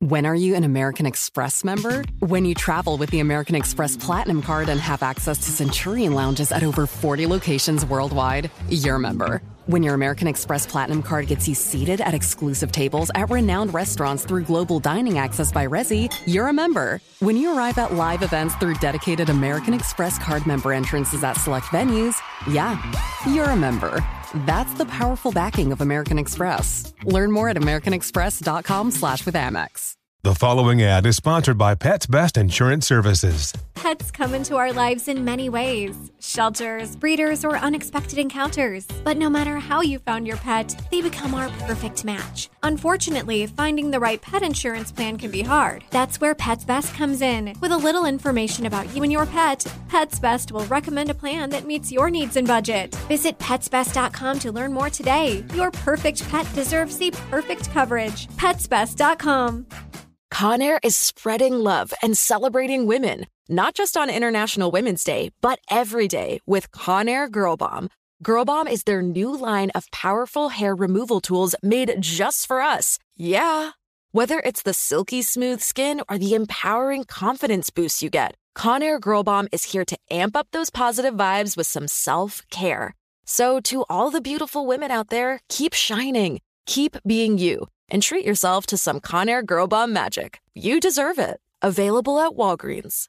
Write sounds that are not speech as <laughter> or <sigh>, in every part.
When are you an American Express member? When you travel with the American Express Platinum Card and have access to Centurion lounges at over 40 locations worldwide, you're a member. When your American Express Platinum Card gets you seated at exclusive tables at renowned restaurants through global dining access by Resi, you're a member. When you arrive at live events through dedicated American Express Card member entrances at select venues, yeah, you're a member. That's the powerful backing of American Express. Learn more at americanexpress.com slash with Amex. The following ad is sponsored by Pets Best Insurance Services. Pets come into our lives in many ways shelters, breeders, or unexpected encounters. But no matter how you found your pet, they become our perfect match. Unfortunately, finding the right pet insurance plan can be hard. That's where Pets Best comes in. With a little information about you and your pet, Pets Best will recommend a plan that meets your needs and budget. Visit petsbest.com to learn more today. Your perfect pet deserves the perfect coverage. Petsbest.com. Conair is spreading love and celebrating women, not just on International Women's Day, but every day with Conair Girl Bomb. Girl Bomb is their new line of powerful hair removal tools made just for us. Yeah. Whether it's the silky smooth skin or the empowering confidence boost you get, Conair Girl Bomb is here to amp up those positive vibes with some self care. So, to all the beautiful women out there, keep shining, keep being you and treat yourself to some Conair Girl Bomb magic. You deserve it. Available at Walgreens.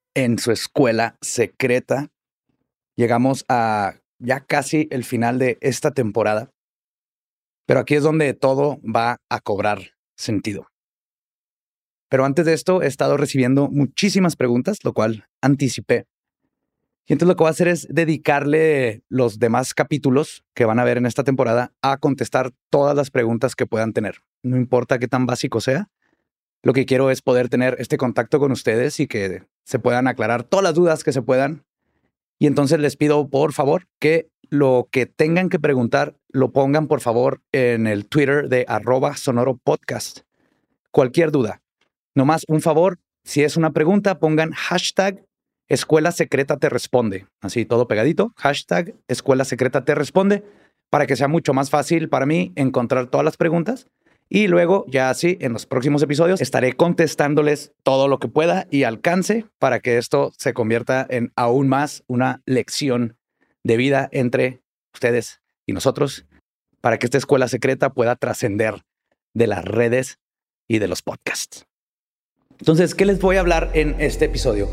en su escuela secreta. Llegamos a ya casi el final de esta temporada. Pero aquí es donde todo va a cobrar sentido. Pero antes de esto he estado recibiendo muchísimas preguntas, lo cual anticipé. Y entonces lo que voy a hacer es dedicarle los demás capítulos que van a ver en esta temporada a contestar todas las preguntas que puedan tener. No importa qué tan básico sea. Lo que quiero es poder tener este contacto con ustedes y que se puedan aclarar todas las dudas que se puedan. Y entonces les pido, por favor, que lo que tengan que preguntar lo pongan, por favor, en el Twitter de arroba sonoro podcast. Cualquier duda. Nomás un favor, si es una pregunta, pongan hashtag Escuela Secreta Te Responde. Así todo pegadito. Hashtag Escuela Secreta Te Responde para que sea mucho más fácil para mí encontrar todas las preguntas. Y luego, ya así, en los próximos episodios, estaré contestándoles todo lo que pueda y alcance para que esto se convierta en aún más una lección de vida entre ustedes y nosotros, para que esta escuela secreta pueda trascender de las redes y de los podcasts. Entonces, ¿qué les voy a hablar en este episodio?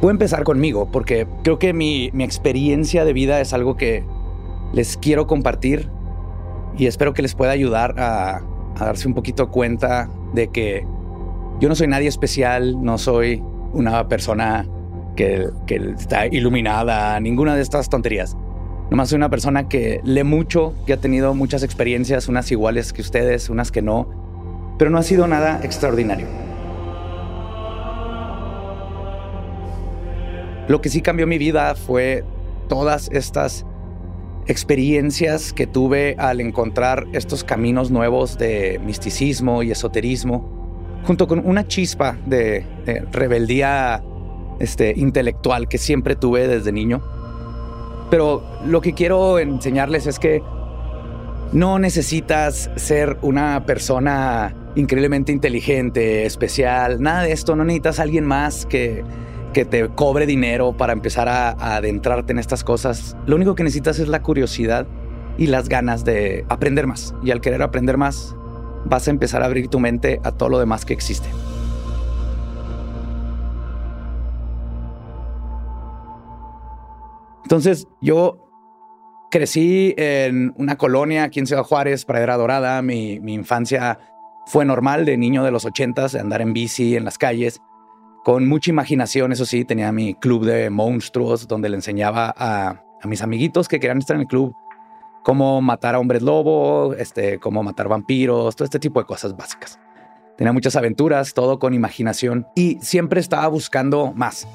Voy a empezar conmigo porque creo que mi, mi experiencia de vida es algo que les quiero compartir y espero que les pueda ayudar a, darse un poquito cuenta de que yo no soy nadie especial, no soy una persona que, que, está iluminada, ninguna de estas tonterías. Nomás soy una persona que lee mucho, que ha tenido muchas experiencias, unas iguales que ustedes, unas que no, pero no ha sido nada extraordinario. Lo que sí cambió mi vida fue todas estas experiencias que tuve al encontrar estos caminos nuevos de misticismo y esoterismo, junto con una chispa de, rebeldía este, intelectual que siempre tuve desde niño. Pero lo que quiero enseñarles es que no necesitas ser una persona increíblemente inteligente, especial, nada de esto, no necesitas alguien más que, que te cobre dinero para empezar a, adentrarte en estas cosas. Lo único que necesitas es la curiosidad y las ganas de aprender más. Y al querer aprender más, vas a empezar a abrir tu mente a todo lo demás que existe. Entonces yo crecí en una colonia aquí en Ciudad Juárez, Pradera Dorada. Mi, mi infancia fue normal de niño de los ochentas, de andar en bici en las calles, con mucha imaginación, eso sí, tenía mi club de monstruos donde le enseñaba a mis amiguitos que querían estar en el club cómo matar a hombres lobo, este, cómo matar vampiros, todo este tipo de cosas básicas. Tenía muchas aventuras, todo con imaginación y siempre estaba buscando más.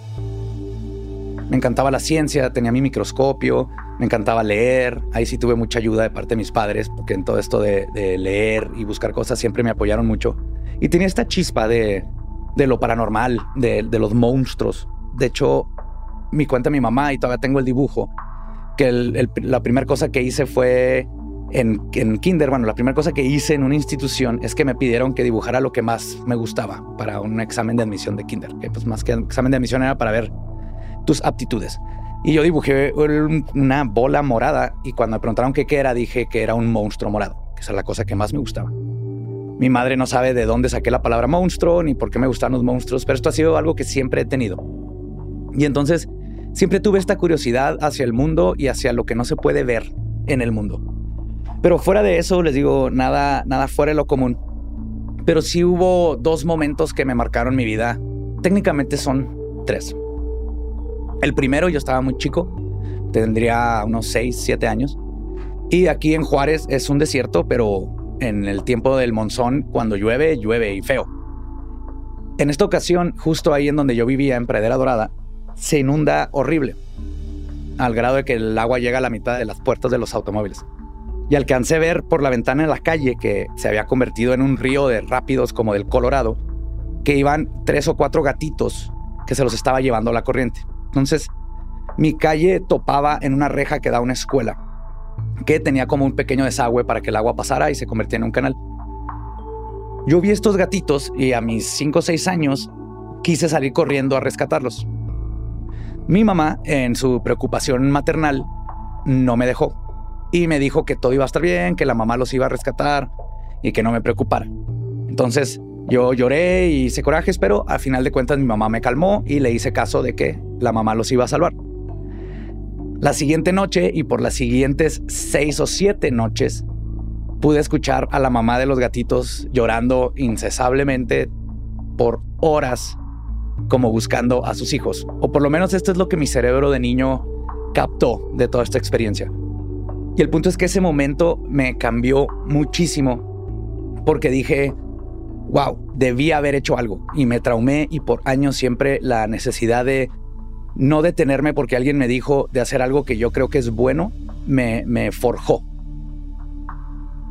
Me encantaba la ciencia, tenía mi microscopio, me encantaba leer. Ahí sí tuve mucha ayuda de parte de mis padres, porque en todo esto de, leer y buscar cosas siempre me apoyaron mucho. Y tenía esta chispa de, lo paranormal, de, los monstruos. De hecho, mi cuenta mi mamá y todavía tengo el dibujo, que la primera cosa que hice fue en, en, kinder, bueno, la primera cosa que hice en una institución es que me pidieron que dibujara lo que más me gustaba para un examen de admisión de kinder, que pues más que examen de admisión era para ver tus aptitudes. Y yo dibujé una bola morada y cuando me preguntaron qué, era, dije que era un monstruo morado, que es la cosa que más me gustaba. Mi madre no sabe de dónde saqué la palabra monstruo ni por qué me gustan los monstruos, pero esto ha sido algo que siempre he tenido. Y entonces siempre tuve esta curiosidad hacia el mundo y hacia lo que no se puede ver en el mundo. Pero fuera de eso, les digo, nada, nada fuera de lo común. Pero sí hubo dos momentos que me marcaron mi vida. Técnicamente son tres. El primero yo estaba muy chico, tendría unos 6, 7 años. Y aquí en Juárez es un desierto, pero en el tiempo del monzón, cuando llueve, llueve y feo. En esta ocasión, justo ahí en donde yo vivía, en Pradera Dorada, se inunda horrible, al grado de que el agua llega a la mitad de las puertas de los automóviles. Y alcancé a ver por la ventana en la calle que se había convertido en un río de rápidos como del Colorado, que iban tres o cuatro gatitos que se los estaba llevando la corriente. Entonces, mi calle topaba en una reja que da a una escuela, que tenía como un pequeño desagüe para que el agua pasara y se convirtiera en un canal. Yo vi estos gatitos y a mis 5 o 6 años quise salir corriendo a rescatarlos. Mi mamá, en su preocupación maternal, no me dejó y me dijo que todo iba a estar bien, que la mamá los iba a rescatar y que no me preocupara. Entonces yo lloré y hice corajes, pero al final de cuentas mi mamá me calmó y le hice caso de que la mamá los iba a salvar. La siguiente noche y por las siguientes seis o siete noches pude escuchar a la mamá de los gatitos llorando incesablemente por horas como buscando a sus hijos. O por lo menos esto es lo que mi cerebro de niño captó de toda esta experiencia. Y el punto es que ese momento me cambió muchísimo porque dije, wow, debí haber hecho algo y me traumé y por años siempre la necesidad de no detenerme porque alguien me dijo de hacer algo que yo creo que es bueno, me, me forjó.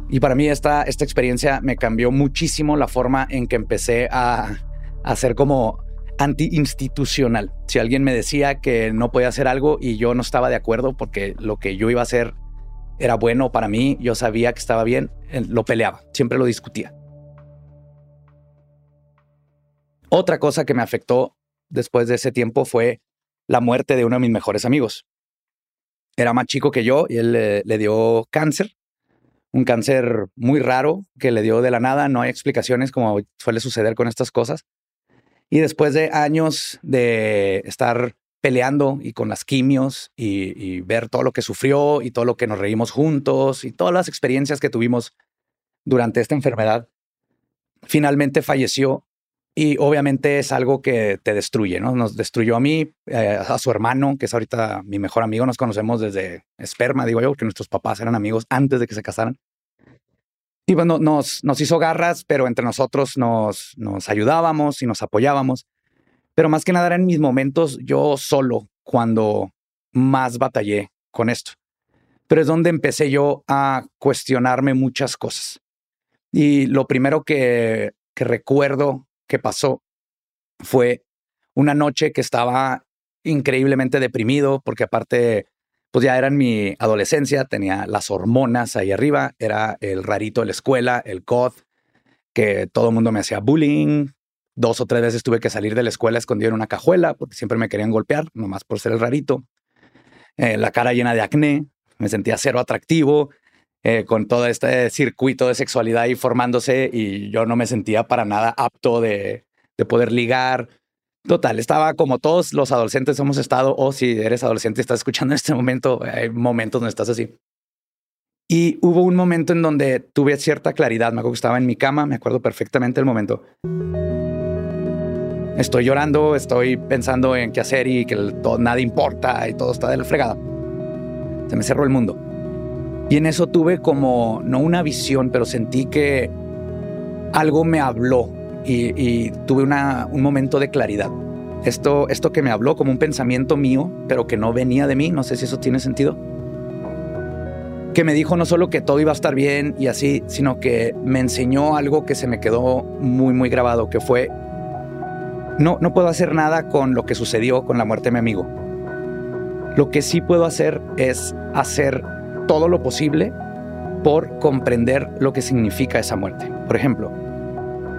Y para mí esta, esta experiencia me cambió muchísimo la forma en que empecé a, a ser como anti-institucional. Si alguien me decía que no podía hacer algo y yo no estaba de acuerdo porque lo que yo iba a hacer era bueno para mí, yo sabía que estaba bien, lo peleaba, siempre lo discutía. Otra cosa que me afectó después de ese tiempo fue la muerte de uno de mis mejores amigos. Era más chico que yo y él le, dio cáncer, un cáncer muy raro que le dio de la nada, no hay explicaciones como suele suceder con estas cosas. Y después de años de estar peleando y con las quimios y, ver todo lo que sufrió y todo lo que nos reímos juntos y todas las experiencias que tuvimos durante esta enfermedad, finalmente falleció y obviamente es algo que te destruye, ¿no? Nos destruyó a mí, eh, a su hermano, que es ahorita mi mejor amigo. Nos conocemos desde esperma, digo yo, porque nuestros papás eran amigos antes de que se casaran. Y bueno, nos, nos hizo garras, pero entre nosotros nos, nos ayudábamos y nos apoyábamos. Pero más que nada eran mis momentos yo solo cuando más batallé con esto. Pero es donde empecé yo a cuestionarme muchas cosas. Y lo primero que, que recuerdo que pasó fue una noche que estaba increíblemente deprimido porque aparte, pues ya era en mi adolescencia, tenía las hormonas ahí arriba, era el rarito de la escuela, el COD, que todo el mundo me hacía bullying. Dos o tres veces tuve que salir de la escuela escondido en una cajuela porque siempre me querían golpear, nomás por ser el rarito. Eh, la cara llena de acné, me sentía cero atractivo, eh, con todo este circuito de sexualidad ahí formándose y yo no me sentía para nada apto de, de poder ligar. Total, estaba como todos los adolescentes hemos estado, o si eres adolescente y estás escuchando en este momento, hay momentos donde estás así. Y hubo un momento en donde tuve cierta claridad. Me acuerdo que estaba en mi cama, me acuerdo perfectamente el momento. Estoy llorando, estoy pensando en qué hacer y que todo, nada importa y todo está de la fregada. se me cerró el mundo. Y en eso tuve como, no una visión, pero sentí que algo me habló y, tuve un momento de claridad. Esto, esto que me habló como un pensamiento mío, pero que no venía de mí, no sé si eso tiene sentido. Que me dijo no solo que todo iba a estar bien y así, sino que me enseñó algo que se me quedó muy, muy grabado, que fue, no, no puedo hacer nada con lo que sucedió con la muerte de mi amigo. Lo que sí puedo hacer es hacer todo lo posible por comprender lo que significa esa muerte. Por ejemplo,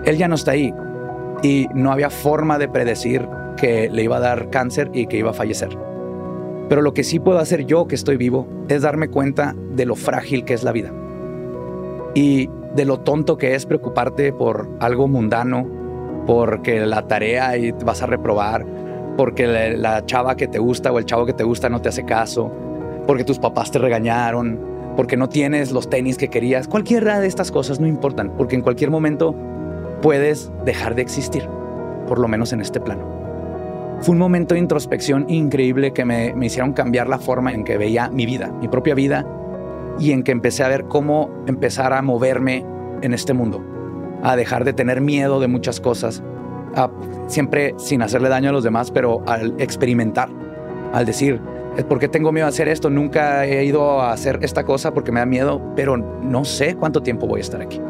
él ya no está ahí y no había forma de predecir que le iba a dar cáncer y que iba a fallecer. Pero lo que sí puedo hacer yo que estoy vivo es darme cuenta de lo frágil que es la vida y de lo tonto que es preocuparte por algo mundano, porque la tarea y vas a reprobar, porque la, chava que te gusta o el chavo que te gusta no te hace caso, porque tus papás te regañaron, porque no tienes los tenis que querías. Cualquiera de estas cosas no importan, porque en cualquier momento puedes dejar de existir, por lo menos en este plano. Fue un momento de introspección increíble que me, hicieron cambiar la forma en que veía mi vida, mi propia vida, y en que empecé a ver cómo empezar a moverme en este mundo, a dejar de tener miedo de muchas cosas, siempre sin hacerle daño a los demás, pero al experimentar, al decir, ¿por qué tengo miedo a hacer esto? Nunca he ido a hacer esta cosa porque me da miedo, pero no sé cuánto tiempo voy a estar aquí.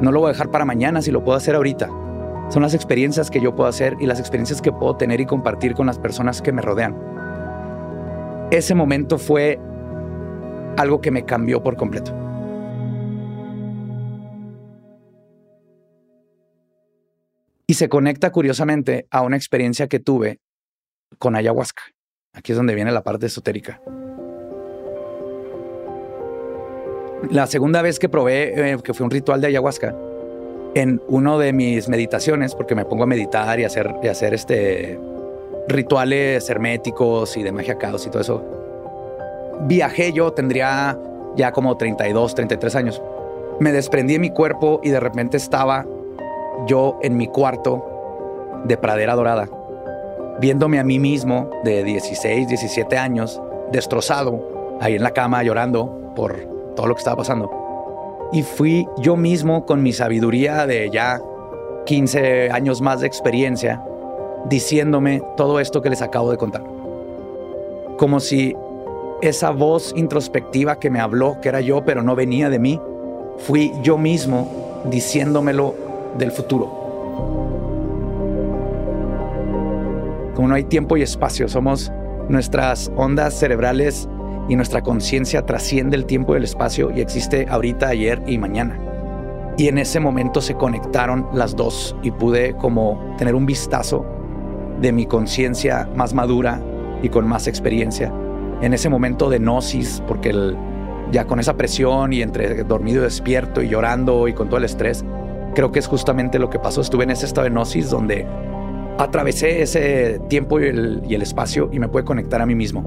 No lo voy a dejar para mañana si lo puedo hacer ahorita. Son las experiencias que yo puedo hacer y las experiencias que puedo tener y compartir con las personas que me rodean. Ese momento fue algo que me cambió por completo. Y se conecta curiosamente a una experiencia que tuve con ayahuasca. Aquí es donde viene la parte esotérica. La segunda vez que probé, eh, que fue un ritual de ayahuasca, en uno de mis meditaciones, porque me pongo a meditar y hacer, y hacer este, rituales herméticos y de magia caos y todo eso, viajé yo, tendría ya como 32, 33 años. Me desprendí de mi cuerpo y de repente estaba yo en mi cuarto de pradera dorada, viéndome a mí mismo de 16, 17 años, destrozado, ahí en la cama llorando por todo lo que estaba pasando. Y fui yo mismo con mi sabiduría de ya 15 años más de experiencia, diciéndome todo esto que les acabo de contar. Como si esa voz introspectiva que me habló, que era yo, pero no venía de mí, fui yo mismo diciéndomelo del futuro. Como no hay tiempo y espacio, somos nuestras ondas cerebrales y nuestra conciencia trasciende el tiempo y el espacio y existe ahorita, ayer y mañana. Y en ese momento se conectaron las dos y pude como tener un vistazo de mi conciencia más madura y con más experiencia. En ese momento de gnosis, porque ya con esa presión y entre dormido y despierto y llorando y con todo el estrés, creo que es justamente lo que pasó. Estuve en ese estado de gnosis donde atravesé ese tiempo y el, espacio y me pude conectar a mí mismo.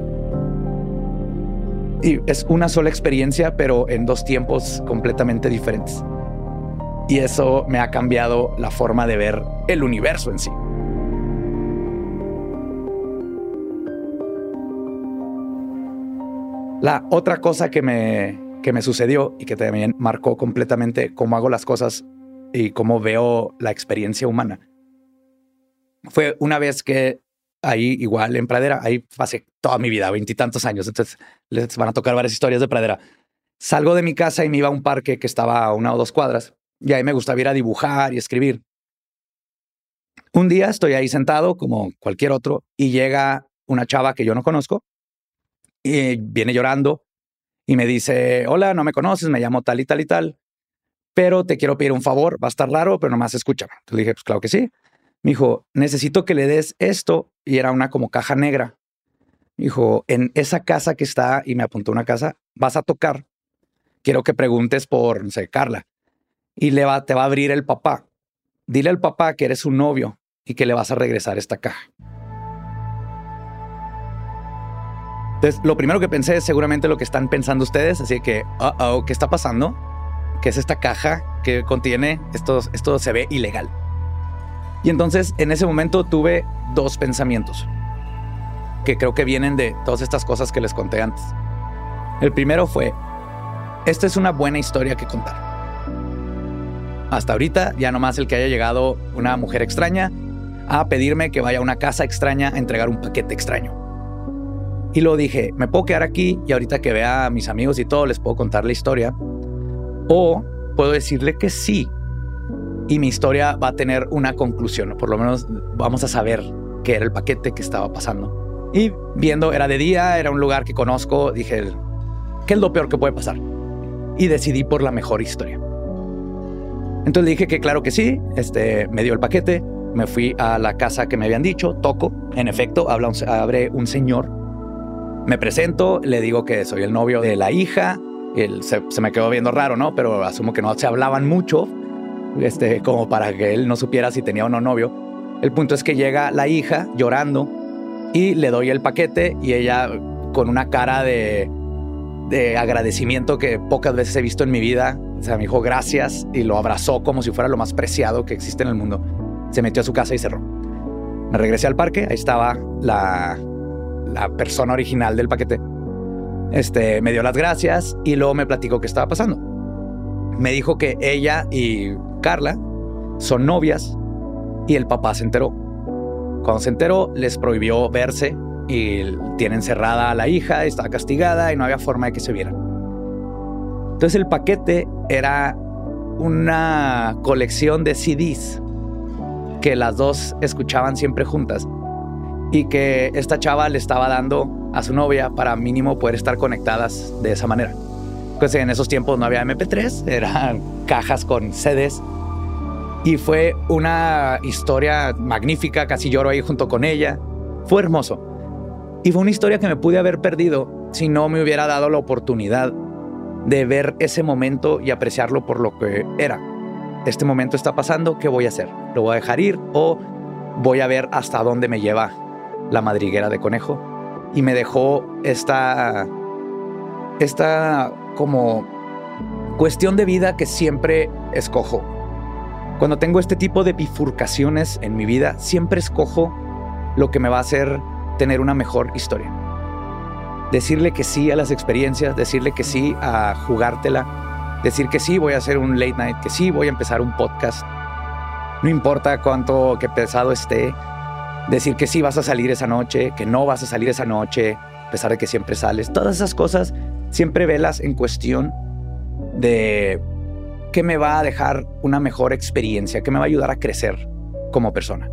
Y es una sola experiencia, pero en dos tiempos completamente diferentes. Y eso me ha cambiado la forma de ver el universo en sí. La otra cosa que me, que me sucedió y que también marcó completamente cómo hago las cosas y cómo veo la experiencia humana fue una vez que ahí igual en Pradera, ahí pasé toda mi vida, veintitantos años, entonces les van a tocar varias historias de Pradera. Salgo de mi casa y me iba a un parque que estaba a una o dos cuadras y ahí me gustaba ir a dibujar y escribir. Un día estoy ahí sentado como cualquier otro y llega una chava que yo no conozco y viene llorando y me dice, hola, no me conoces, me llamo tal y tal y tal, pero te quiero pedir un favor, va a estar raro, pero nomás escúchame. Entonces dije, pues claro que sí. Me dijo, necesito que le des esto. Y era una como caja negra. Me dijo, en esa casa que está, y me apuntó una casa, vas a tocar. Quiero que preguntes por, no sé, Carla. Y le va, te va a abrir el papá. Dile al papá que eres su novio y que le vas a regresar esta caja. Entonces, lo primero que pensé es seguramente lo que están pensando ustedes, así que, uh oh, ¿qué está pasando? ¿Qué es esta caja que contiene? Esto, esto se ve ilegal. Y entonces en ese momento tuve dos pensamientos que creo que vienen de todas estas cosas que les conté antes. El primero fue, esta es una buena historia que contar. Hasta ahorita ya nomás el que haya llegado una mujer extraña a pedirme que vaya a una casa extraña a entregar un paquete extraño. Y lo dije, me puedo quedar aquí y ahorita que vea a mis amigos y todo les puedo contar la historia. O puedo decirle que sí. Y mi historia va a tener una conclusión, o por lo menos vamos a saber qué era el paquete que estaba pasando. Y viendo, era de día, era un lugar que conozco, dije, ¿qué es lo peor que puede pasar? Y decidí por la mejor historia. Entonces dije que claro que sí, este, me dio el paquete, me fui a la casa que me habían dicho, toco, en efecto, habla abre un señor, me presento, le digo que soy el novio de la hija, él se, me quedó viendo raro, ¿no? Pero asumo que no se hablaban mucho, este, como para que él no supiera si tenía o no novio. El punto es que llega la hija llorando y le doy el paquete y ella con una cara de, de agradecimiento que pocas veces he visto en mi vida, o sea, me dijo gracias y lo abrazó como si fuera lo más preciado que existe en el mundo se metió a su casa y cerró. Me regresé al parque, ahí estaba la, la persona original del paquete. Este, me dio las gracias y luego me platicó qué estaba pasando. Me dijo que ella y Carla son novias y el papá se enteró. Cuando se enteró, les prohibió verse y tienen cerrada a la hija, estaba castigada y no había forma de que se vieran. Entonces el paquete era una colección de CDs que las dos escuchaban siempre juntas y que esta chava le estaba dando a su novia para mínimo poder estar conectadas de esa manera. Pues en esos tiempos no había MP3, <laughs> eran cajas con CDs y fue una historia magnífica, casi lloro ahí junto con ella. Fue hermoso. Y fue una historia que me pude haber perdido si no me hubiera dado la oportunidad de ver ese momento y apreciarlo por lo que era este momento está pasando, ¿qué voy a hacer? ¿Lo voy a dejar ir o voy a ver hasta dónde me lleva la madriguera de conejo? Y me dejó esta, esta como cuestión de vida que siempre escojo. Cuando tengo este tipo de bifurcaciones en mi vida, siempre escojo lo que me va a hacer tener una mejor historia. Decirle que sí a las experiencias, decirle que sí a jugártela, decir que sí voy a hacer un late night, que sí voy a empezar un podcast. No importa cuánto, qué pesado esté. Decir que sí vas a salir esa noche, que no vas a salir esa noche, a pesar de que siempre sales. Todas esas cosas siempre velas en cuestión de qué me va a dejar una mejor experiencia, qué me va a ayudar a crecer como persona.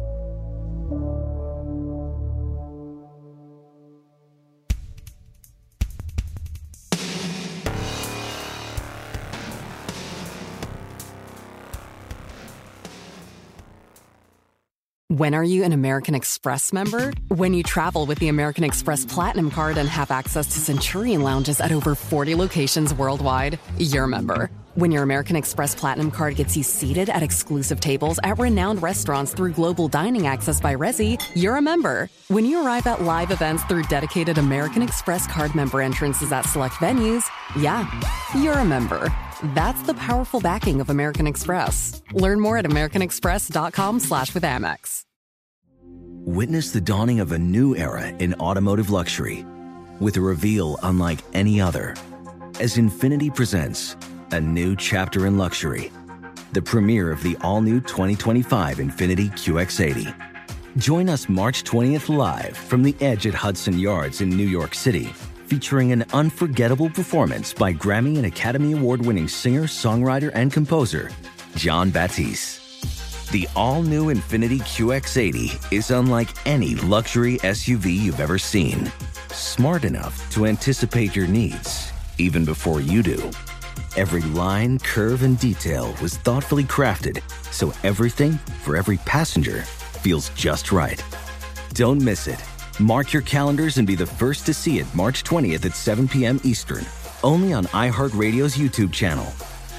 When are you an American Express member? When you travel with the American Express Platinum Card and have access to Centurion lounges at over 40 locations worldwide, you're a member. When your American Express Platinum Card gets you seated at exclusive tables at renowned restaurants through global dining access by Resi, you're a member. When you arrive at live events through dedicated American Express Card member entrances at select venues, yeah, you're a member. That's the powerful backing of American Express. Learn more at americanexpress.com slash with Amex. Witness the dawning of a new era in automotive luxury with a reveal unlike any other as Infinity presents a new chapter in luxury, the premiere of the all-new 2025 Infinity QX80. Join us March 20th live from the edge at Hudson Yards in New York City, featuring an unforgettable performance by Grammy and Academy Award-winning singer, songwriter, and composer John Batiste. The all new Infiniti QX80 is unlike any luxury SUV you've ever seen. Smart enough to anticipate your needs, even before you do. Every line, curve, and detail was thoughtfully crafted so everything for every passenger feels just right. Don't miss it. Mark your calendars and be the first to see it March 20th at 7 p.m. Eastern, only on iHeartRadio's YouTube channel.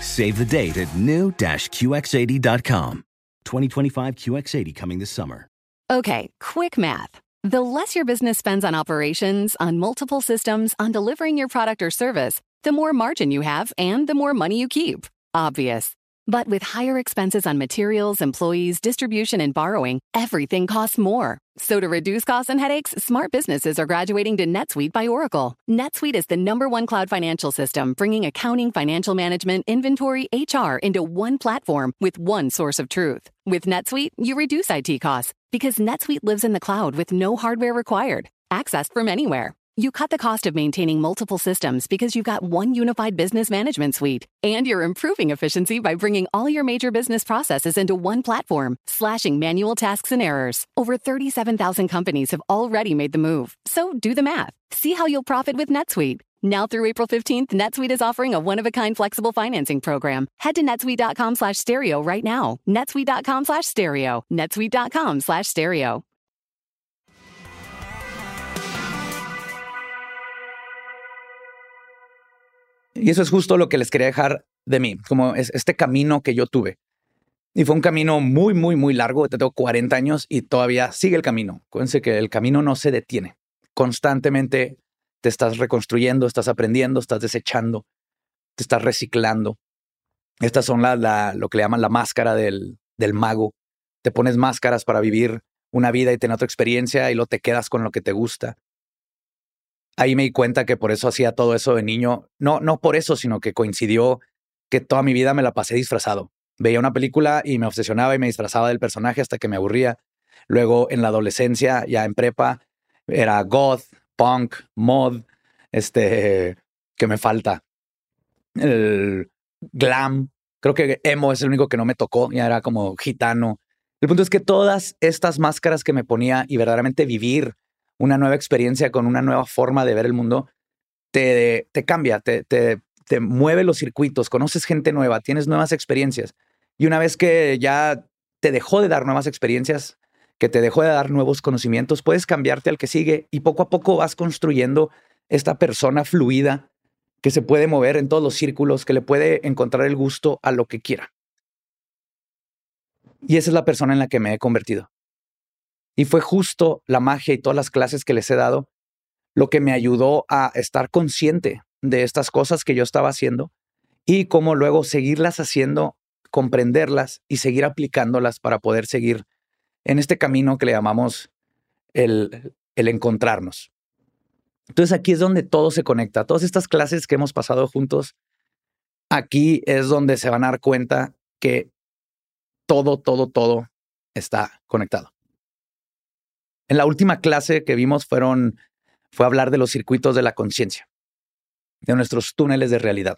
Save the date at new-QX80.com. 2025 QX80 coming this summer. Okay, quick math. The less your business spends on operations, on multiple systems, on delivering your product or service, the more margin you have and the more money you keep. Obvious. But with higher expenses on materials, employees, distribution, and borrowing, everything costs more. So to reduce costs and headaches, smart businesses are graduating to NetSuite by Oracle. NetSuite is the number one cloud financial system, bringing accounting, financial management, inventory, HR into one platform with one source of truth. With NetSuite, you reduce IT costs because NetSuite lives in the cloud with no hardware required, accessed from anywhere. You cut the cost of maintaining multiple systems because you've got one unified business management suite. And you're improving efficiency by bringing all your major business processes into one platform, slashing manual tasks and errors. Over 37,000 companies have already made the move. So do the math. See how you'll profit with NetSuite. Now through April 15th, NetSuite is offering a one-of-a-kind flexible financing program. Head to netsuite.com slash stereo right now. netsuite.com slash stereo. netsuite.com slash stereo. Y eso es justo lo que les quería dejar de mí, como es este camino que yo tuve. Y fue un camino muy, muy, muy largo. Te tengo 40 años y todavía sigue el camino. Acuérdense que el camino no se detiene. Constantemente te estás reconstruyendo, estás aprendiendo, estás desechando, te estás reciclando. Estas son la, lo que le llaman la máscara del, del mago. Te pones máscaras para vivir una vida y tener otra experiencia y lo te quedas con lo que te gusta ahí me di cuenta que por eso hacía todo eso de niño. No, no por eso, sino que coincidió que toda mi vida me la pasé disfrazado. Veía una película y me obsesionaba y me disfrazaba del personaje hasta que me aburría. Luego en la adolescencia, ya en prepa, era goth, punk, mod, este, que me falta. El glam. Creo que emo es el único que no me tocó, ya era como gitano. El punto es que todas estas máscaras que me ponía y verdaderamente vivir una nueva experiencia, con una nueva forma de ver el mundo, te, te cambia, te, te, te mueve los circuitos, conoces gente nueva, tienes nuevas experiencias. Y una vez que ya te dejó de dar nuevas experiencias, que te dejó de dar nuevos conocimientos, puedes cambiarte al que sigue y poco a poco vas construyendo esta persona fluida que se puede mover en todos los círculos, que le puede encontrar el gusto a lo que quiera. Y esa es la persona en la que me he convertido. Y fue justo la magia y todas las clases que les he dado lo que me ayudó a estar consciente de estas cosas que yo estaba haciendo y cómo luego seguirlas haciendo, comprenderlas y seguir aplicándolas para poder seguir en este camino que le llamamos el, el encontrarnos. Entonces aquí es donde todo se conecta. Todas estas clases que hemos pasado juntos, aquí es donde se van a dar cuenta que todo, todo, todo está conectado. En la última clase que vimos fueron, fue hablar de los circuitos de la conciencia, de nuestros túneles de realidad.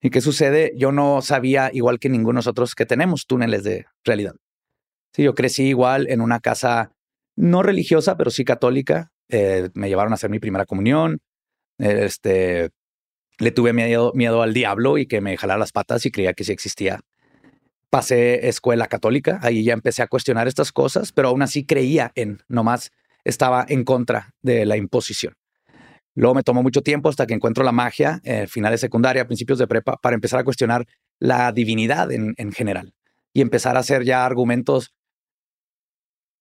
¿Y qué sucede? Yo no sabía, igual que ninguno de nosotros, que tenemos túneles de realidad. Sí, yo crecí igual en una casa no religiosa, pero sí católica. Eh, me llevaron a hacer mi primera comunión. Este, le tuve miedo, miedo al diablo y que me jalara las patas y creía que sí existía pasé escuela católica, ahí ya empecé a cuestionar estas cosas, pero aún así creía en, nomás estaba en contra de la imposición. Luego me tomó mucho tiempo hasta que encuentro la magia, eh, finales secundaria, principios de prepa, para empezar a cuestionar la divinidad en, en general y empezar a hacer ya argumentos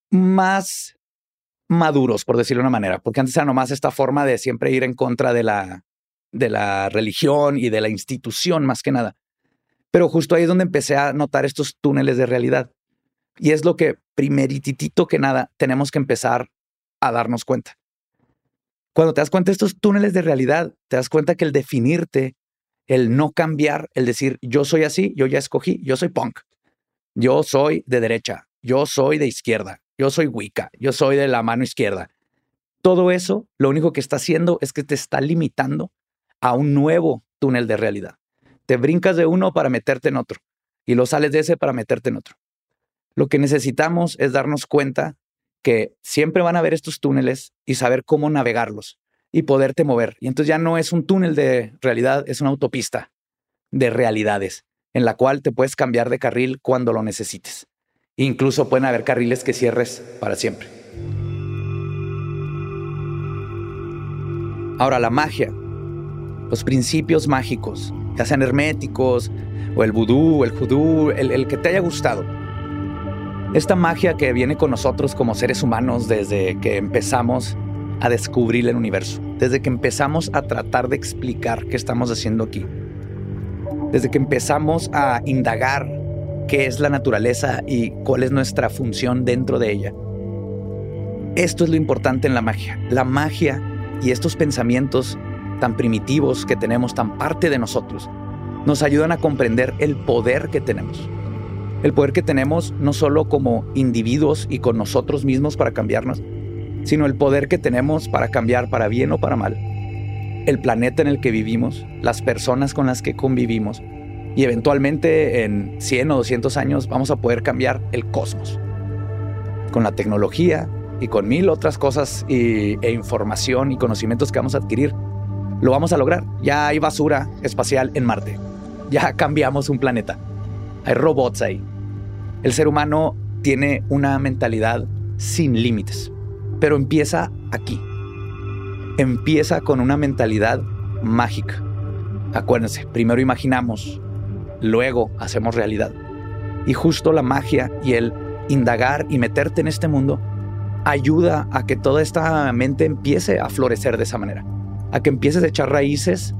más maduros, por decirlo de una manera, porque antes era nomás esta forma de siempre ir en contra de la, de la religión y de la institución más que nada. Pero justo ahí es donde empecé a notar estos túneles de realidad. Y es lo que primeritito que nada tenemos que empezar a darnos cuenta. Cuando te das cuenta de estos túneles de realidad, te das cuenta que el definirte, el no cambiar, el decir yo soy así, yo ya escogí, yo soy punk, yo soy de derecha, yo soy de izquierda, yo soy Wicca, yo soy de la mano izquierda. Todo eso lo único que está haciendo es que te está limitando a un nuevo túnel de realidad. Te brincas de uno para meterte en otro y lo sales de ese para meterte en otro. Lo que necesitamos es darnos cuenta que siempre van a haber estos túneles y saber cómo navegarlos y poderte mover. Y entonces ya no es un túnel de realidad, es una autopista de realidades en la cual te puedes cambiar de carril cuando lo necesites. Incluso pueden haber carriles que cierres para siempre. Ahora, la magia, los principios mágicos, ya sean herméticos, o el vudú, el judú, el, el que te haya gustado. Esta magia que viene con nosotros como seres humanos desde que empezamos a descubrir el universo, desde que empezamos a tratar de explicar qué estamos haciendo aquí. desde que empezamos a indagar qué es la naturaleza y cuál es nuestra función dentro de ella. Esto es lo importante en la magia. La magia y estos pensamientos tan primitivos que tenemos, tan parte de nosotros, nos ayudan a comprender el poder que tenemos. El poder que tenemos no solo como individuos y con nosotros mismos para cambiarnos, sino el poder que tenemos para cambiar para bien o para mal. El planeta en el que vivimos, las personas con las que convivimos y eventualmente en 100 o 200 años vamos a poder cambiar el cosmos. Con la tecnología y con mil otras cosas y, e información y conocimientos que vamos a adquirir, lo vamos a lograr. Ya hay basura espacial en Marte. Ya <laughs> cambiamos un planeta. Hay robots ahí. El ser humano tiene una mentalidad sin límites, pero empieza aquí. Empieza con una mentalidad mágica. Acuérdense, primero imaginamos, luego hacemos realidad. Y justo la magia y el indagar y meterte en este mundo ayuda a que toda esta mente empiece a florecer de esa manera, a que empieces a echar raíces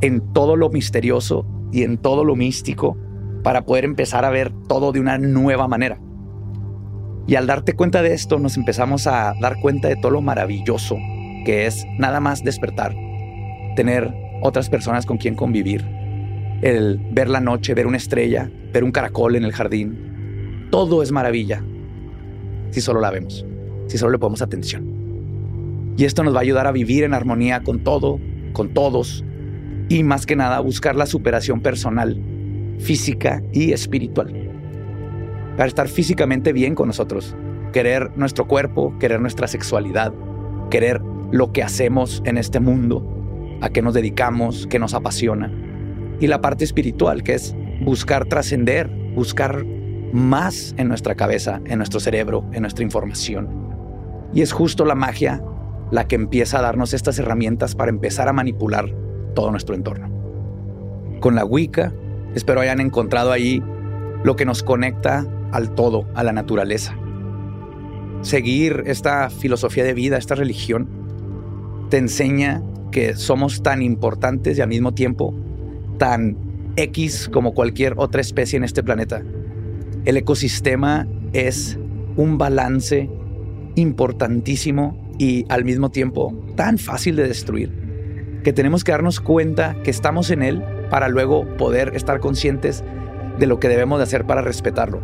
en todo lo misterioso y en todo lo místico para poder empezar a ver todo de una nueva manera. Y al darte cuenta de esto, nos empezamos a dar cuenta de todo lo maravilloso que es nada más despertar, tener otras personas con quien convivir, el ver la noche, ver una estrella, ver un caracol en el jardín. Todo es maravilla si solo la vemos, si solo le ponemos atención. Y esto nos va a ayudar a vivir en armonía con todo, con todos, y más que nada buscar la superación personal, física y espiritual. Para estar físicamente bien con nosotros, querer nuestro cuerpo, querer nuestra sexualidad, querer lo que hacemos en este mundo, a qué nos dedicamos, qué nos apasiona. Y la parte espiritual, que es buscar trascender, buscar más en nuestra cabeza, en nuestro cerebro, en nuestra información. Y es justo la magia la que empieza a darnos estas herramientas para empezar a manipular todo nuestro entorno. Con la Wicca, espero hayan encontrado ahí lo que nos conecta al todo, a la naturaleza. Seguir esta filosofía de vida, esta religión, te enseña que somos tan importantes y al mismo tiempo tan X como cualquier otra especie en este planeta. El ecosistema es un balance importantísimo y al mismo tiempo tan fácil de destruir que tenemos que darnos cuenta que estamos en él para luego poder estar conscientes de lo que debemos de hacer para respetarlo.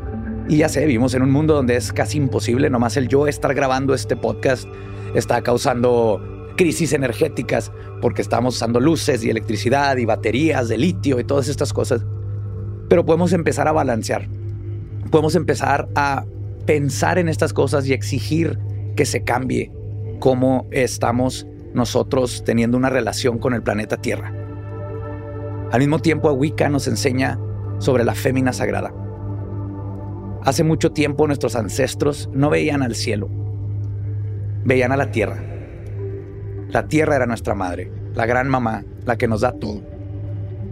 Y ya sé, vivimos en un mundo donde es casi imposible, nomás el yo estar grabando este podcast está causando crisis energéticas porque estamos usando luces y electricidad y baterías de litio y todas estas cosas. Pero podemos empezar a balancear. Podemos empezar a pensar en estas cosas y exigir que se cambie cómo estamos nosotros teniendo una relación con el planeta Tierra. Al mismo tiempo, Wicca nos enseña sobre la fémina sagrada. Hace mucho tiempo nuestros ancestros no veían al cielo, veían a la tierra. La tierra era nuestra madre, la gran mamá, la que nos da todo.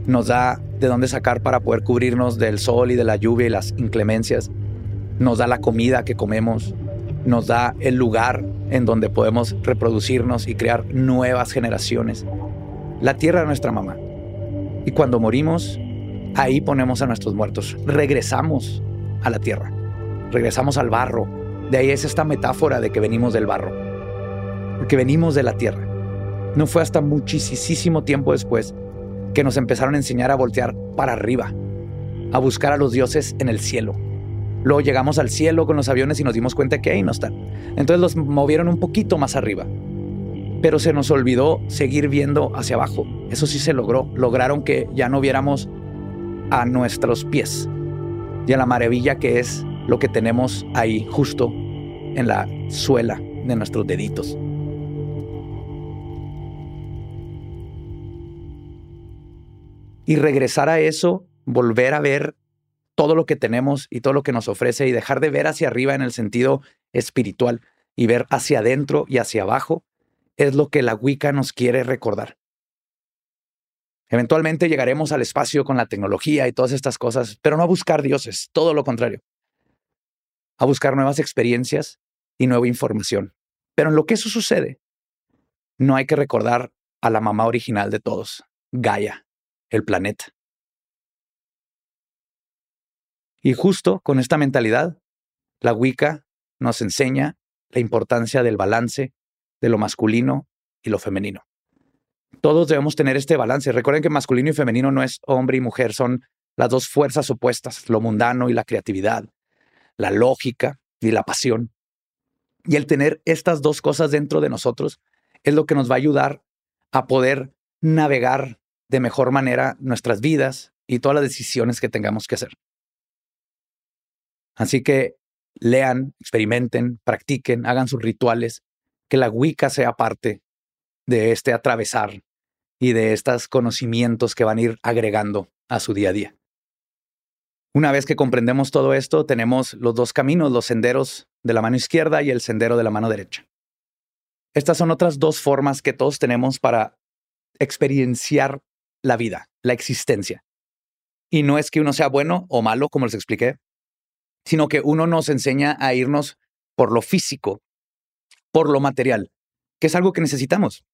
Nos da de dónde sacar para poder cubrirnos del sol y de la lluvia y las inclemencias. Nos da la comida que comemos, nos da el lugar en donde podemos reproducirnos y crear nuevas generaciones. La tierra es nuestra mamá. Y cuando morimos, ahí ponemos a nuestros muertos. Regresamos a la tierra. Regresamos al barro. De ahí es esta metáfora de que venimos del barro. Porque venimos de la tierra. No fue hasta muchísimo tiempo después que nos empezaron a enseñar a voltear para arriba, a buscar a los dioses en el cielo Luego llegamos al cielo con los aviones y nos dimos cuenta que ahí no están. Entonces los movieron un poquito más arriba. Pero se nos olvidó seguir viendo hacia abajo. Eso sí se logró. Lograron que ya no viéramos a nuestros pies y a la maravilla que es lo que tenemos ahí justo en la suela de nuestros deditos. Y regresar a eso, volver a ver todo lo que tenemos y todo lo que nos ofrece y dejar de ver hacia arriba en el sentido espiritual y ver hacia adentro y hacia abajo es lo que la Wicca nos quiere recordar. Eventualmente llegaremos al espacio con la tecnología y todas estas cosas, pero no a buscar dioses, todo lo contrario. A buscar nuevas experiencias y nueva información. Pero en lo que eso sucede, no hay que recordar a la mamá original de todos, Gaia, el planeta. Y justo con esta mentalidad, la Wicca nos enseña la importancia del balance de lo masculino y lo femenino. Todos debemos tener este balance. Recuerden que masculino y femenino no es hombre y mujer, son las dos fuerzas opuestas, lo mundano y la creatividad, la lógica y la pasión. Y el tener estas dos cosas dentro de nosotros es lo que nos va a ayudar a poder navegar de mejor manera nuestras vidas y todas las decisiones que tengamos que hacer. Así que lean, experimenten, practiquen, hagan sus rituales, que la Wicca sea parte de este atravesar y de estos conocimientos que van a ir agregando a su día a día. Una vez que comprendemos todo esto, tenemos los dos caminos, los senderos de la mano izquierda y el sendero de la mano derecha. Estas son otras dos formas que todos tenemos para experienciar la vida, la existencia. Y no es que uno sea bueno o malo, como les expliqué, sino que uno nos enseña a irnos por lo físico, por lo material, que es algo que necesitamos.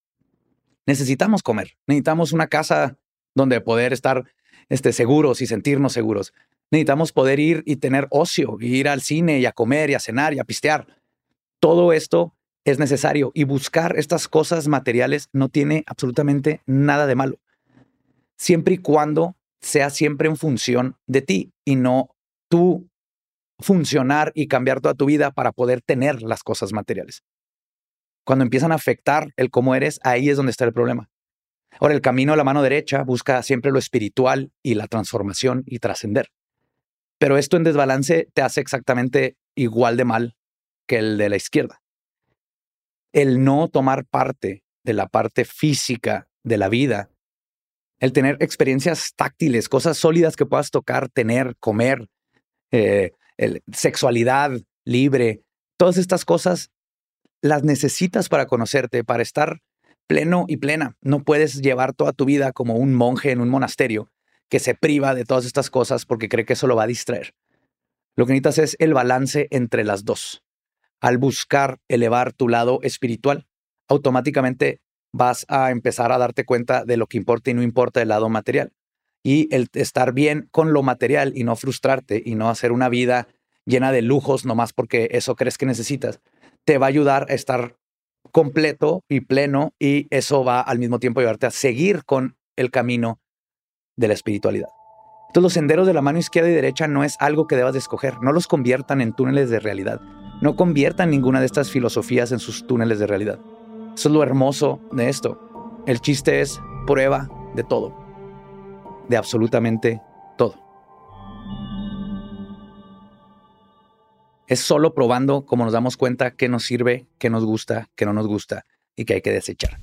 Necesitamos comer, necesitamos una casa donde poder estar este, seguros y sentirnos seguros. Necesitamos poder ir y tener ocio, ir al cine y a comer y a cenar y a pistear. Todo esto es necesario y buscar estas cosas materiales no tiene absolutamente nada de malo. Siempre y cuando sea siempre en función de ti y no tú funcionar y cambiar toda tu vida para poder tener las cosas materiales. Cuando empiezan a afectar el cómo eres, ahí es donde está el problema. Ahora, el camino de la mano derecha busca siempre lo espiritual y la transformación y trascender. Pero esto en desbalance te hace exactamente igual de mal que el de la izquierda. El no tomar parte de la parte física de la vida, el tener experiencias táctiles, cosas sólidas que puedas tocar, tener, comer, eh, sexualidad libre, todas estas cosas las necesitas para conocerte, para estar pleno y plena. No puedes llevar toda tu vida como un monje en un monasterio que se priva de todas estas cosas porque cree que eso lo va a distraer. Lo que necesitas es el balance entre las dos. Al buscar elevar tu lado espiritual, automáticamente vas a empezar a darte cuenta de lo que importa y no importa el lado material. Y el estar bien con lo material y no frustrarte y no hacer una vida llena de lujos nomás porque eso crees que necesitas, te va a ayudar a estar completo y pleno y eso va al mismo tiempo a ayudarte a seguir con el camino de la espiritualidad. Entonces los senderos de la mano izquierda y derecha no es algo que debas de escoger, no los conviertan en túneles de realidad, no conviertan ninguna de estas filosofías en sus túneles de realidad. Eso es lo hermoso de esto. El chiste es prueba de todo, de absolutamente todo. Es solo probando como nos damos cuenta qué nos sirve, qué nos gusta, qué no nos gusta y qué hay que desechar.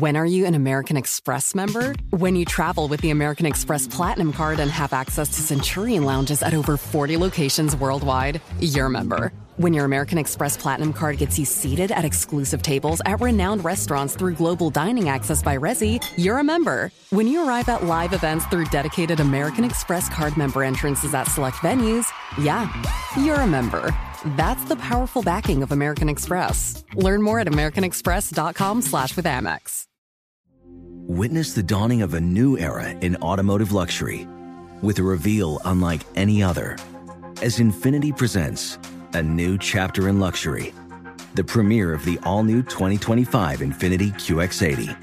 When are you an American Express member? When you travel with the American Express Platinum Card and have access to Centurion lounges at over 40 locations worldwide, you're a member. When your American Express Platinum Card gets you seated at exclusive tables at renowned restaurants through global dining access by Resi, you're a member. When you arrive at live events through dedicated American Express Card member entrances at select venues, yeah, you're a member. That's the powerful backing of American Express. Learn more at americanexpress.com slash with Amex. Witness the dawning of a new era in automotive luxury with a reveal unlike any other as Infinity presents a new chapter in luxury, the premiere of the all-new 2025 Infinity QX80.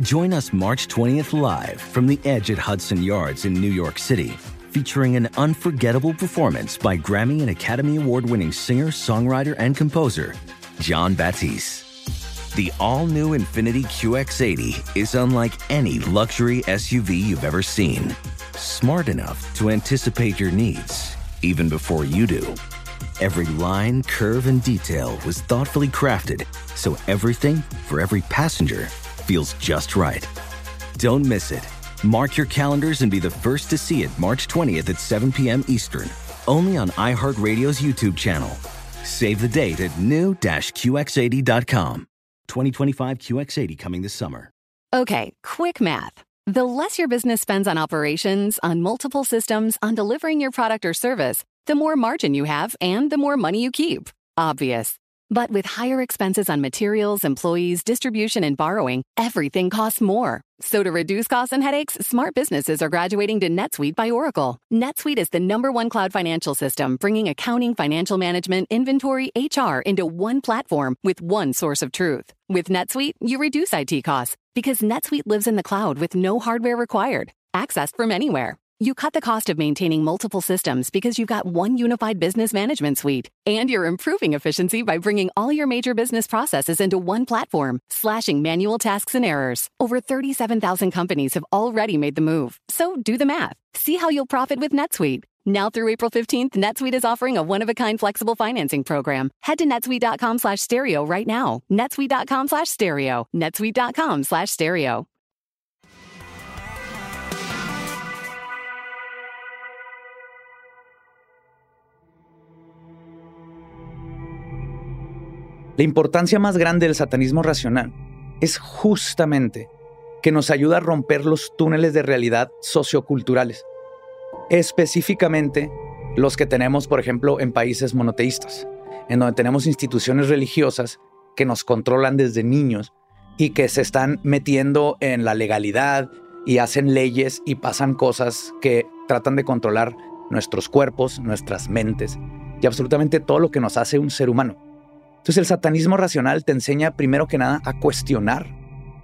Join us March 20th live from the edge at Hudson Yards in New York City featuring an unforgettable performance by Grammy and Academy Award winning singer, songwriter, and composer, John Batiste. The all new Infiniti QX80 is unlike any luxury SUV you've ever seen. Smart enough to anticipate your needs, even before you do. Every line, curve, and detail was thoughtfully crafted so everything for every passenger feels just right. Don't miss it. Mark your calendars and be the first to see it March 20th at 7 p.m. Eastern, only on iHeartRadio's YouTube channel. Save the date at new-QX80.com. 2025 QX80 coming this summer. Okay, quick math. The less your business spends on operations, on multiple systems, on delivering your product or service, the more margin you have and the more money you keep. Obvious. But with higher expenses on materials, employees, distribution, and borrowing, everything costs more. So to reduce costs and headaches, smart businesses are graduating to NetSuite by Oracle. NetSuite is the number one cloud financial system, bringing accounting, financial management, inventory, HR into one platform with one source of truth. With NetSuite, you reduce IT costs because NetSuite lives in the cloud with no hardware required, accessed from anywhere. You cut the cost of maintaining multiple systems because you've got one unified business management suite. And you're improving efficiency by bringing all your major business processes into one platform, slashing manual tasks and errors. Over 37,000 companies have already made the move. So do the math. See how you'll profit with NetSuite. Now through April 15th, NetSuite is offering a one-of-a-kind flexible financing program. Head to netsuite.com slash stereo right now. netsuite.com slash stereo. netsuite.com slash stereo. La importancia más grande del satanismo racional es justamente que nos ayuda a romper los túneles de realidad socioculturales, específicamente los que tenemos, por ejemplo, en países monoteístas, en donde tenemos instituciones religiosas que nos controlan desde niños y que se están metiendo en la legalidad y hacen leyes y pasan cosas que tratan de controlar nuestros cuerpos, nuestras mentes y absolutamente todo lo que nos hace un ser humano. Entonces el satanismo racional te enseña primero que nada a cuestionar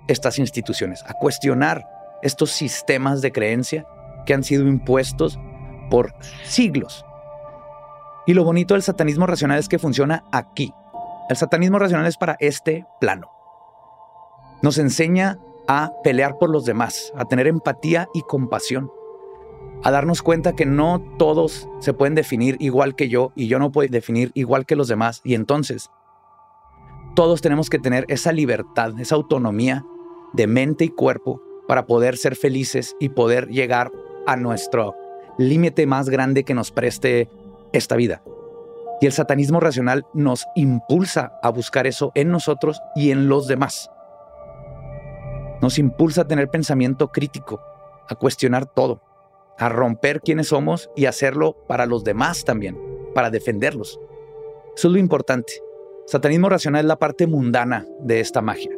estas instituciones, a cuestionar estos sistemas de creencia que han sido impuestos por siglos. Y lo bonito del satanismo racional es que funciona aquí. El satanismo racional es para este plano. Nos enseña a pelear por los demás, a tener empatía y compasión, a darnos cuenta que no todos se pueden definir igual que yo y yo no puedo definir igual que los demás. Y entonces todos tenemos que tener esa libertad, esa autonomía de mente y cuerpo para poder ser felices y poder llegar a nuestro límite más grande que nos preste esta vida. Y el satanismo racional nos impulsa a buscar eso en nosotros y en los demás. Nos impulsa a tener pensamiento crítico, a cuestionar todo, a romper quiénes somos y hacerlo para los demás también, para defenderlos. Eso es lo importante. Satanismo racional es la parte mundana de esta magia.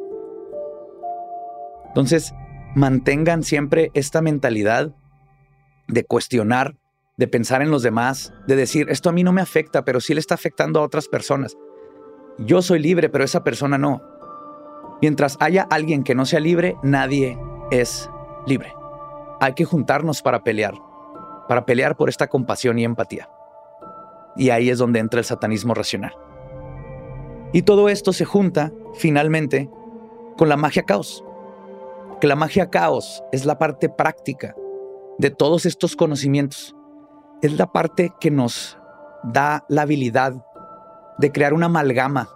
Entonces, mantengan siempre esta mentalidad de cuestionar, de pensar en los demás, de decir, esto a mí no me afecta, pero sí le está afectando a otras personas. Yo soy libre, pero esa persona no. Mientras haya alguien que no sea libre, nadie es libre. Hay que juntarnos para pelear, para pelear por esta compasión y empatía. Y ahí es donde entra el satanismo racional. Y todo esto se junta finalmente con la magia caos. Que la magia caos es la parte práctica de todos estos conocimientos. Es la parte que nos da la habilidad de crear una amalgama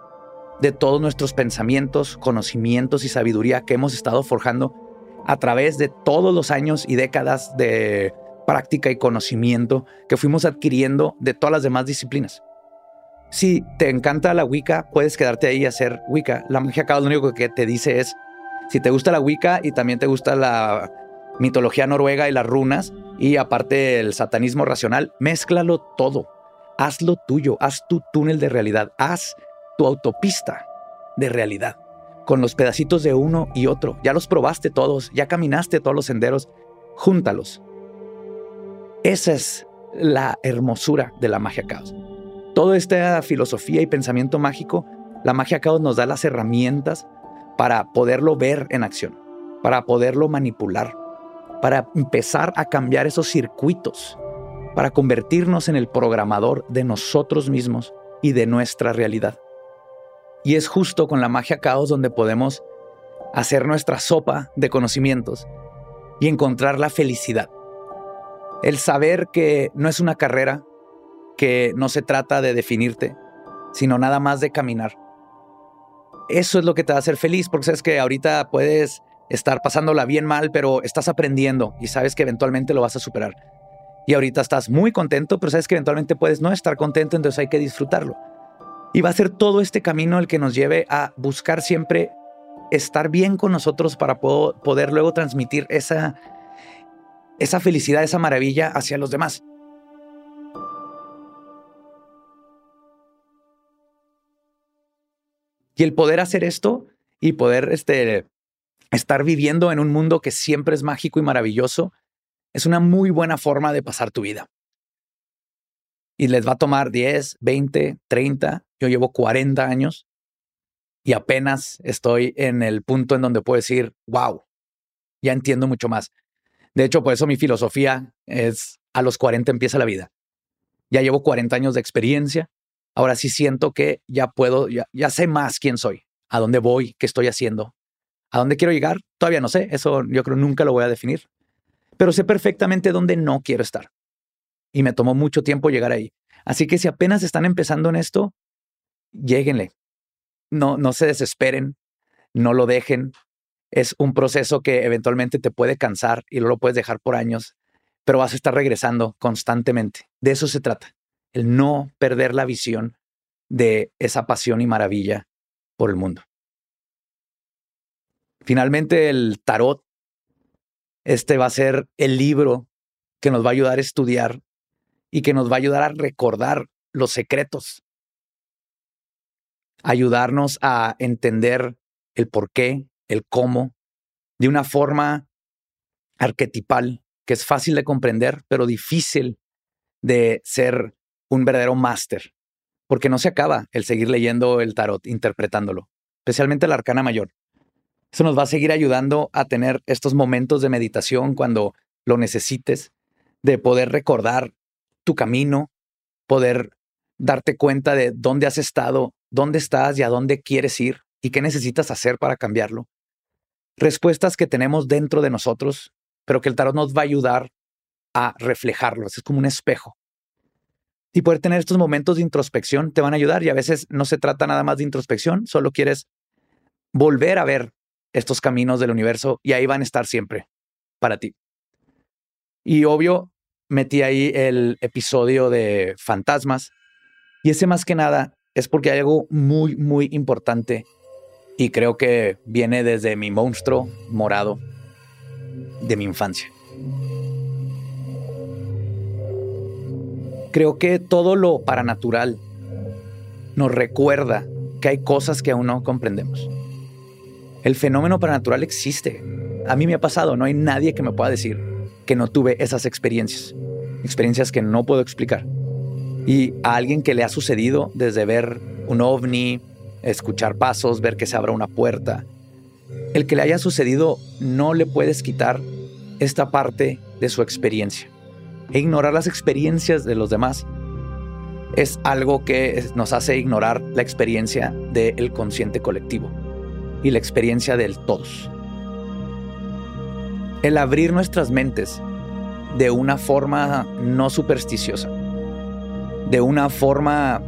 de todos nuestros pensamientos, conocimientos y sabiduría que hemos estado forjando a través de todos los años y décadas de práctica y conocimiento que fuimos adquiriendo de todas las demás disciplinas. Si te encanta la Wicca, puedes quedarte ahí y hacer Wicca. La magia caos lo único que te dice es, si te gusta la Wicca y también te gusta la mitología noruega y las runas, y aparte el satanismo racional, mézclalo todo. Hazlo tuyo, haz tu túnel de realidad, haz tu autopista de realidad, con los pedacitos de uno y otro. Ya los probaste todos, ya caminaste todos los senderos, júntalos. Esa es la hermosura de la magia caos. Toda esta filosofía y pensamiento mágico, la magia caos nos da las herramientas para poderlo ver en acción, para poderlo manipular, para empezar a cambiar esos circuitos, para convertirnos en el programador de nosotros mismos y de nuestra realidad. Y es justo con la magia caos donde podemos hacer nuestra sopa de conocimientos y encontrar la felicidad. El saber que no es una carrera, que no se trata de definirte, sino nada más de caminar. Eso es lo que te va a hacer feliz, porque sabes que ahorita puedes estar pasándola bien mal, pero estás aprendiendo y sabes que eventualmente lo vas a superar. Y ahorita estás muy contento, pero sabes que eventualmente puedes no estar contento, entonces hay que disfrutarlo. Y va a ser todo este camino el que nos lleve a buscar siempre estar bien con nosotros para poder luego transmitir esa, esa felicidad, esa maravilla hacia los demás. Y el poder hacer esto y poder este, estar viviendo en un mundo que siempre es mágico y maravilloso es una muy buena forma de pasar tu vida. Y les va a tomar 10, 20, 30. Yo llevo 40 años y apenas estoy en el punto en donde puedo decir, wow, ya entiendo mucho más. De hecho, por eso mi filosofía es a los 40 empieza la vida. Ya llevo 40 años de experiencia. Ahora sí siento que ya puedo, ya, ya sé más quién soy, a dónde voy, qué estoy haciendo, a dónde quiero llegar. Todavía no sé, eso yo creo nunca lo voy a definir, pero sé perfectamente dónde no quiero estar. Y me tomó mucho tiempo llegar ahí. Así que si apenas están empezando en esto, lléguenle. No, no se desesperen, no lo dejen. Es un proceso que eventualmente te puede cansar y luego lo puedes dejar por años pero vas a estar regresando constantemente. De eso se trata, el no perder la visión de esa pasión y maravilla por el mundo. Finalmente, el tarot, este va a ser el libro que nos va a ayudar a estudiar y que nos va a ayudar a recordar los secretos, ayudarnos a entender el por qué, el cómo, de una forma arquetipal, que es fácil de comprender, pero difícil de ser un verdadero máster, porque no se acaba el seguir leyendo el tarot, interpretándolo, especialmente la arcana mayor. Eso nos va a seguir ayudando a tener estos momentos de meditación cuando lo necesites, de poder recordar tu camino, poder darte cuenta de dónde has estado, dónde estás y a dónde quieres ir y qué necesitas hacer para cambiarlo. Respuestas que tenemos dentro de nosotros pero que el tarot nos va a ayudar a reflejarlos. Es como un espejo. Y poder tener estos momentos de introspección te van a ayudar y a veces no se trata nada más de introspección, solo quieres volver a ver estos caminos del universo y ahí van a estar siempre para ti. Y obvio, metí ahí el episodio de fantasmas y ese más que nada es porque hay algo muy, muy importante y creo que viene desde mi monstruo morado de mi infancia. Creo que todo lo paranatural nos recuerda que hay cosas que aún no comprendemos. El fenómeno paranatural existe. A mí me ha pasado, no hay nadie que me pueda decir que no tuve esas experiencias. Experiencias que no puedo explicar. Y a alguien que le ha sucedido desde ver un ovni, escuchar pasos, ver que se abra una puerta, el que le haya sucedido no le puedes quitar esta parte de su experiencia. E ignorar las experiencias de los demás es algo que nos hace ignorar la experiencia del consciente colectivo y la experiencia del todos. El abrir nuestras mentes de una forma no supersticiosa, de una forma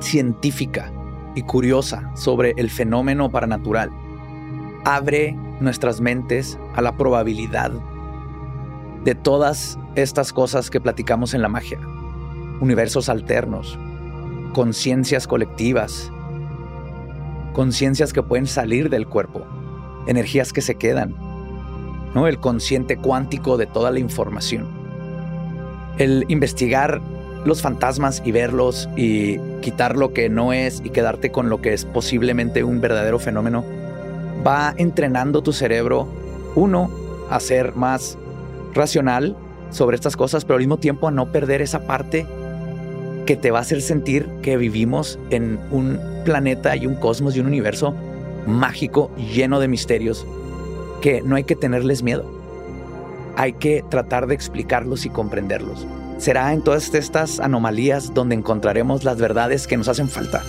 científica y curiosa sobre el fenómeno paranatural, abre nuestras mentes a la probabilidad de todas estas cosas que platicamos en la magia. Universos alternos, conciencias colectivas, conciencias que pueden salir del cuerpo, energías que se quedan, ¿no? el consciente cuántico de toda la información. El investigar los fantasmas y verlos y quitar lo que no es y quedarte con lo que es posiblemente un verdadero fenómeno va entrenando tu cerebro, uno, a ser más racional sobre estas cosas, pero al mismo tiempo a no perder esa parte que te va a hacer sentir que vivimos en un planeta y un cosmos y un universo mágico lleno de misterios que no hay que tenerles miedo. Hay que tratar de explicarlos y comprenderlos. Será en todas estas anomalías donde encontraremos las verdades que nos hacen falta.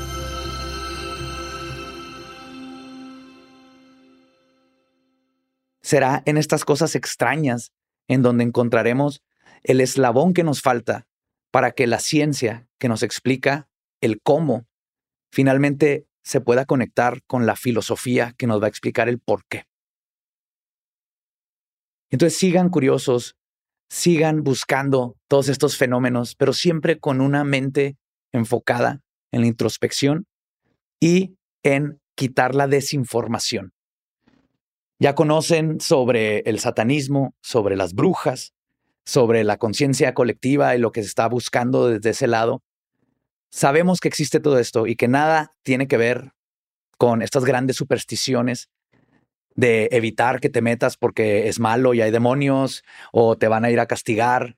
será en estas cosas extrañas en donde encontraremos el eslabón que nos falta para que la ciencia que nos explica el cómo finalmente se pueda conectar con la filosofía que nos va a explicar el por qué. Entonces sigan curiosos, sigan buscando todos estos fenómenos, pero siempre con una mente enfocada en la introspección y en quitar la desinformación. Ya conocen sobre el satanismo, sobre las brujas, sobre la conciencia colectiva y lo que se está buscando desde ese lado. Sabemos que existe todo esto y que nada tiene que ver con estas grandes supersticiones de evitar que te metas porque es malo y hay demonios o te van a ir a castigar.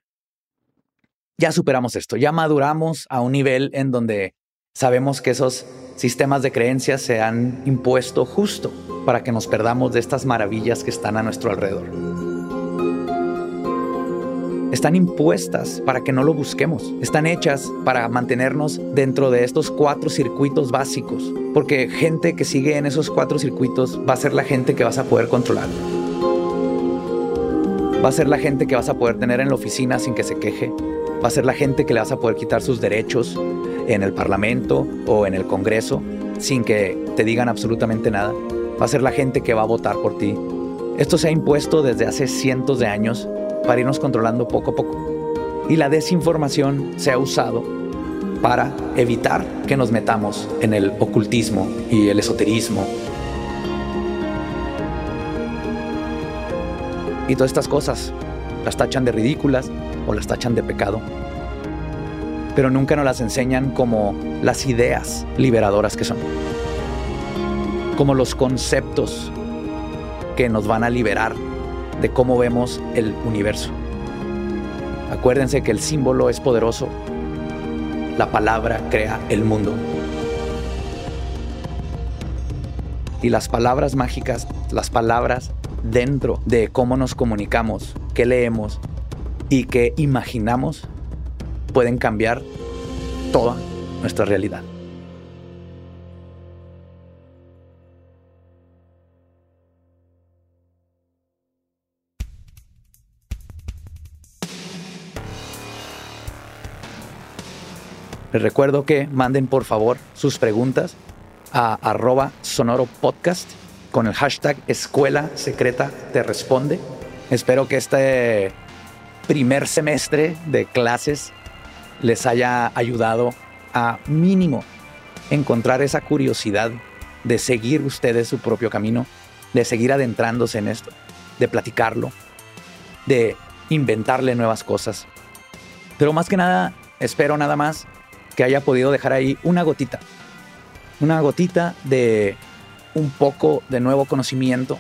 Ya superamos esto, ya maduramos a un nivel en donde sabemos que esos sistemas de creencias se han impuesto justo para que nos perdamos de estas maravillas que están a nuestro alrededor están impuestas para que no lo busquemos. Están hechas para mantenernos dentro de estos cuatro circuitos básicos. Porque gente que sigue en esos cuatro circuitos va a ser la gente que vas a poder controlar. Va a ser la gente que vas a poder tener en la oficina sin que se queje. Va a ser la gente que le vas a poder quitar sus derechos en el Parlamento o en el Congreso sin que te digan absolutamente nada. Va a ser la gente que va a votar por ti. Esto se ha impuesto desde hace cientos de años para irnos controlando poco a poco. Y la desinformación se ha usado para evitar que nos metamos en el ocultismo y el esoterismo. Y todas estas cosas las tachan de ridículas o las tachan de pecado. Pero nunca nos las enseñan como las ideas liberadoras que son. Como los conceptos que nos van a liberar de cómo vemos el universo. Acuérdense que el símbolo es poderoso. La palabra crea el mundo. Y las palabras mágicas, las palabras dentro de cómo nos comunicamos, qué leemos y qué imaginamos, pueden cambiar toda nuestra realidad. Les recuerdo que manden por favor sus preguntas a arroba sonoro podcast con el hashtag escuela secreta te responde. Espero que este primer semestre de clases les haya ayudado a mínimo encontrar esa curiosidad de seguir ustedes su propio camino, de seguir adentrándose en esto, de platicarlo, de inventarle nuevas cosas. Pero más que nada, espero nada más que haya podido dejar ahí una gotita, una gotita de un poco de nuevo conocimiento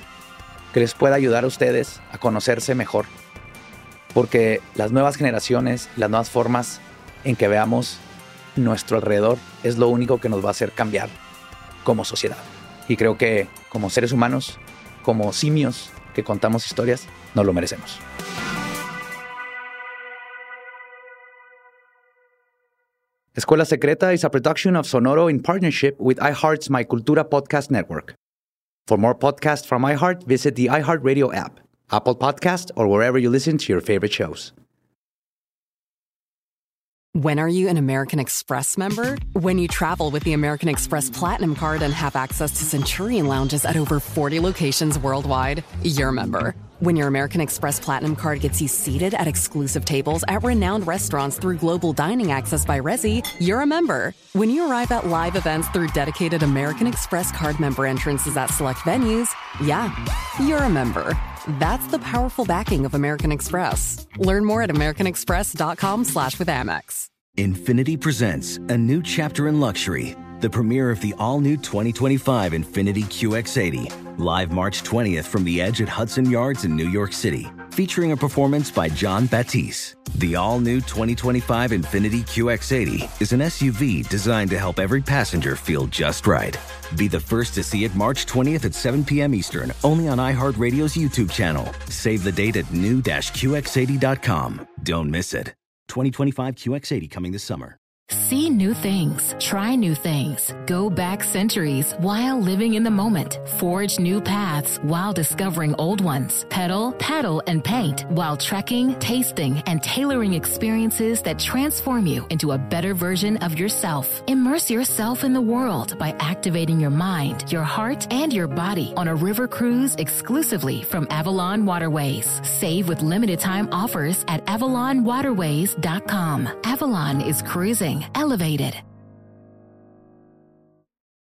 que les pueda ayudar a ustedes a conocerse mejor. Porque las nuevas generaciones, las nuevas formas en que veamos nuestro alrededor es lo único que nos va a hacer cambiar como sociedad. Y creo que como seres humanos, como simios que contamos historias, nos lo merecemos. Escuela Secreta is a production of Sonoro in partnership with iHeart's My Cultura podcast network. For more podcasts from iHeart, visit the iHeartRadio app, Apple Podcast, or wherever you listen to your favorite shows. When are you an American Express member? When you travel with the American Express Platinum Card and have access to Centurion lounges at over 40 locations worldwide, you're a member. When your American Express Platinum card gets you seated at exclusive tables at renowned restaurants through global dining access by Resi, you're a member. When you arrive at live events through dedicated American Express card member entrances at select venues, yeah, you're a member. That's the powerful backing of American Express. Learn more at americanexpress.com slash with Amex. Infinity presents a new chapter in luxury, the premiere of the all-new 2025 Infinity QX80 live March 20th from the edge at Hudson Yards in New York City, featuring a performance by John Batisse. The all new 2025 Infinity QX80 is an SUV designed to help every passenger feel just right. Be the first to see it March 20th at 7 p.m. Eastern, only on iHeartRadio's YouTube channel. Save the date at new-QX80.com. Don't miss it. 2025 QX80 coming this summer. See new things, try new things, go back centuries while living in the moment, forge new paths while discovering old ones, pedal, paddle, and paint while trekking, tasting, and tailoring experiences that transform you into a better version of yourself. Immerse yourself in the world by activating your mind, your heart, and your body on a river cruise exclusively from Avalon Waterways. Save with limited time offers at avalonwaterways.com. Avalon is cruising elevated.